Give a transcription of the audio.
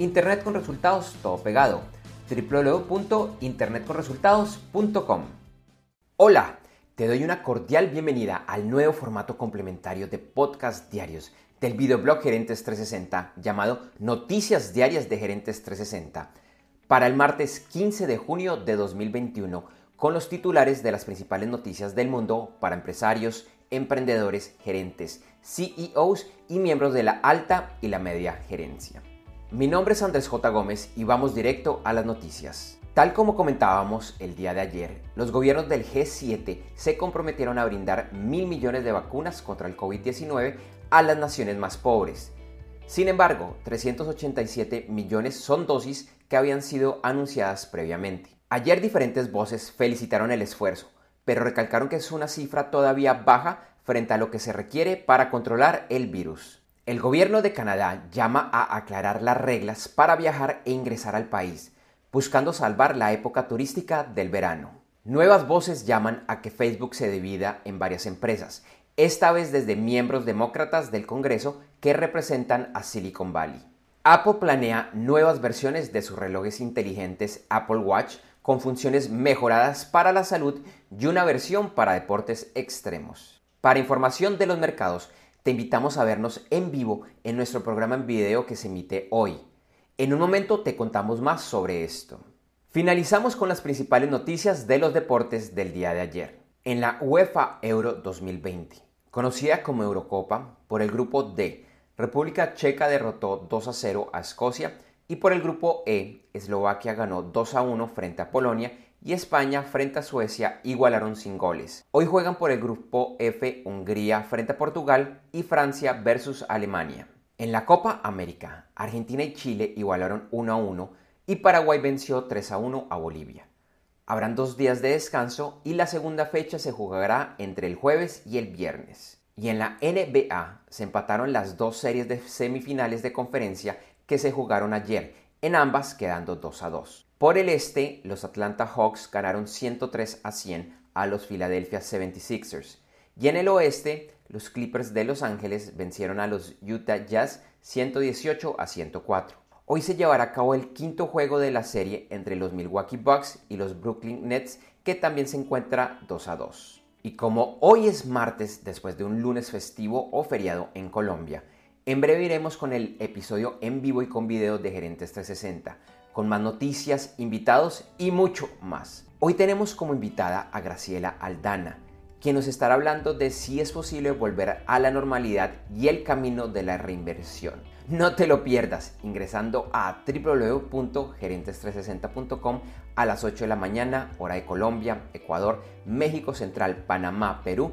Internet con resultados, todo pegado. www.internetconresultados.com. Hola, te doy una cordial bienvenida al nuevo formato complementario de podcast diarios del videoblog Gerentes 360 llamado Noticias Diarias de Gerentes 360 para el martes 15 de junio de 2021 con los titulares de las principales noticias del mundo para empresarios, emprendedores, gerentes, CEOs y miembros de la alta y la media gerencia. Mi nombre es Andrés J. Gómez y vamos directo a las noticias. Tal como comentábamos el día de ayer, los gobiernos del G7 se comprometieron a brindar mil millones de vacunas contra el COVID-19 a las naciones más pobres. Sin embargo, 387 millones son dosis que habían sido anunciadas previamente. Ayer diferentes voces felicitaron el esfuerzo, pero recalcaron que es una cifra todavía baja frente a lo que se requiere para controlar el virus. El gobierno de Canadá llama a aclarar las reglas para viajar e ingresar al país, buscando salvar la época turística del verano. Nuevas voces llaman a que Facebook se divida en varias empresas, esta vez desde miembros demócratas del Congreso que representan a Silicon Valley. Apple planea nuevas versiones de sus relojes inteligentes Apple Watch con funciones mejoradas para la salud y una versión para deportes extremos. Para información de los mercados, te invitamos a vernos en vivo en nuestro programa en video que se emite hoy. En un momento te contamos más sobre esto. Finalizamos con las principales noticias de los deportes del día de ayer. En la UEFA Euro 2020, conocida como Eurocopa, por el grupo D, República Checa derrotó 2 a 0 a Escocia y por el grupo E, Eslovaquia ganó 2 a 1 frente a Polonia y España frente a Suecia igualaron sin goles. Hoy juegan por el grupo F Hungría frente a Portugal y Francia versus Alemania. En la Copa América, Argentina y Chile igualaron 1 a 1 y Paraguay venció 3 a 1 a Bolivia. Habrán dos días de descanso y la segunda fecha se jugará entre el jueves y el viernes. Y en la NBA se empataron las dos series de semifinales de conferencia que se jugaron ayer, en ambas quedando 2 a 2. Por el este, los Atlanta Hawks ganaron 103 a 100 a los Philadelphia 76ers. Y en el oeste, los Clippers de Los Ángeles vencieron a los Utah Jazz 118 a 104. Hoy se llevará a cabo el quinto juego de la serie entre los Milwaukee Bucks y los Brooklyn Nets, que también se encuentra 2 a 2. Y como hoy es martes después de un lunes festivo o feriado en Colombia, en breve iremos con el episodio en vivo y con video de Gerentes 360 con más noticias, invitados y mucho más. Hoy tenemos como invitada a Graciela Aldana, quien nos estará hablando de si es posible volver a la normalidad y el camino de la reinversión. No te lo pierdas ingresando a www.gerentes360.com a las 8 de la mañana, hora de Colombia, Ecuador, México Central, Panamá, Perú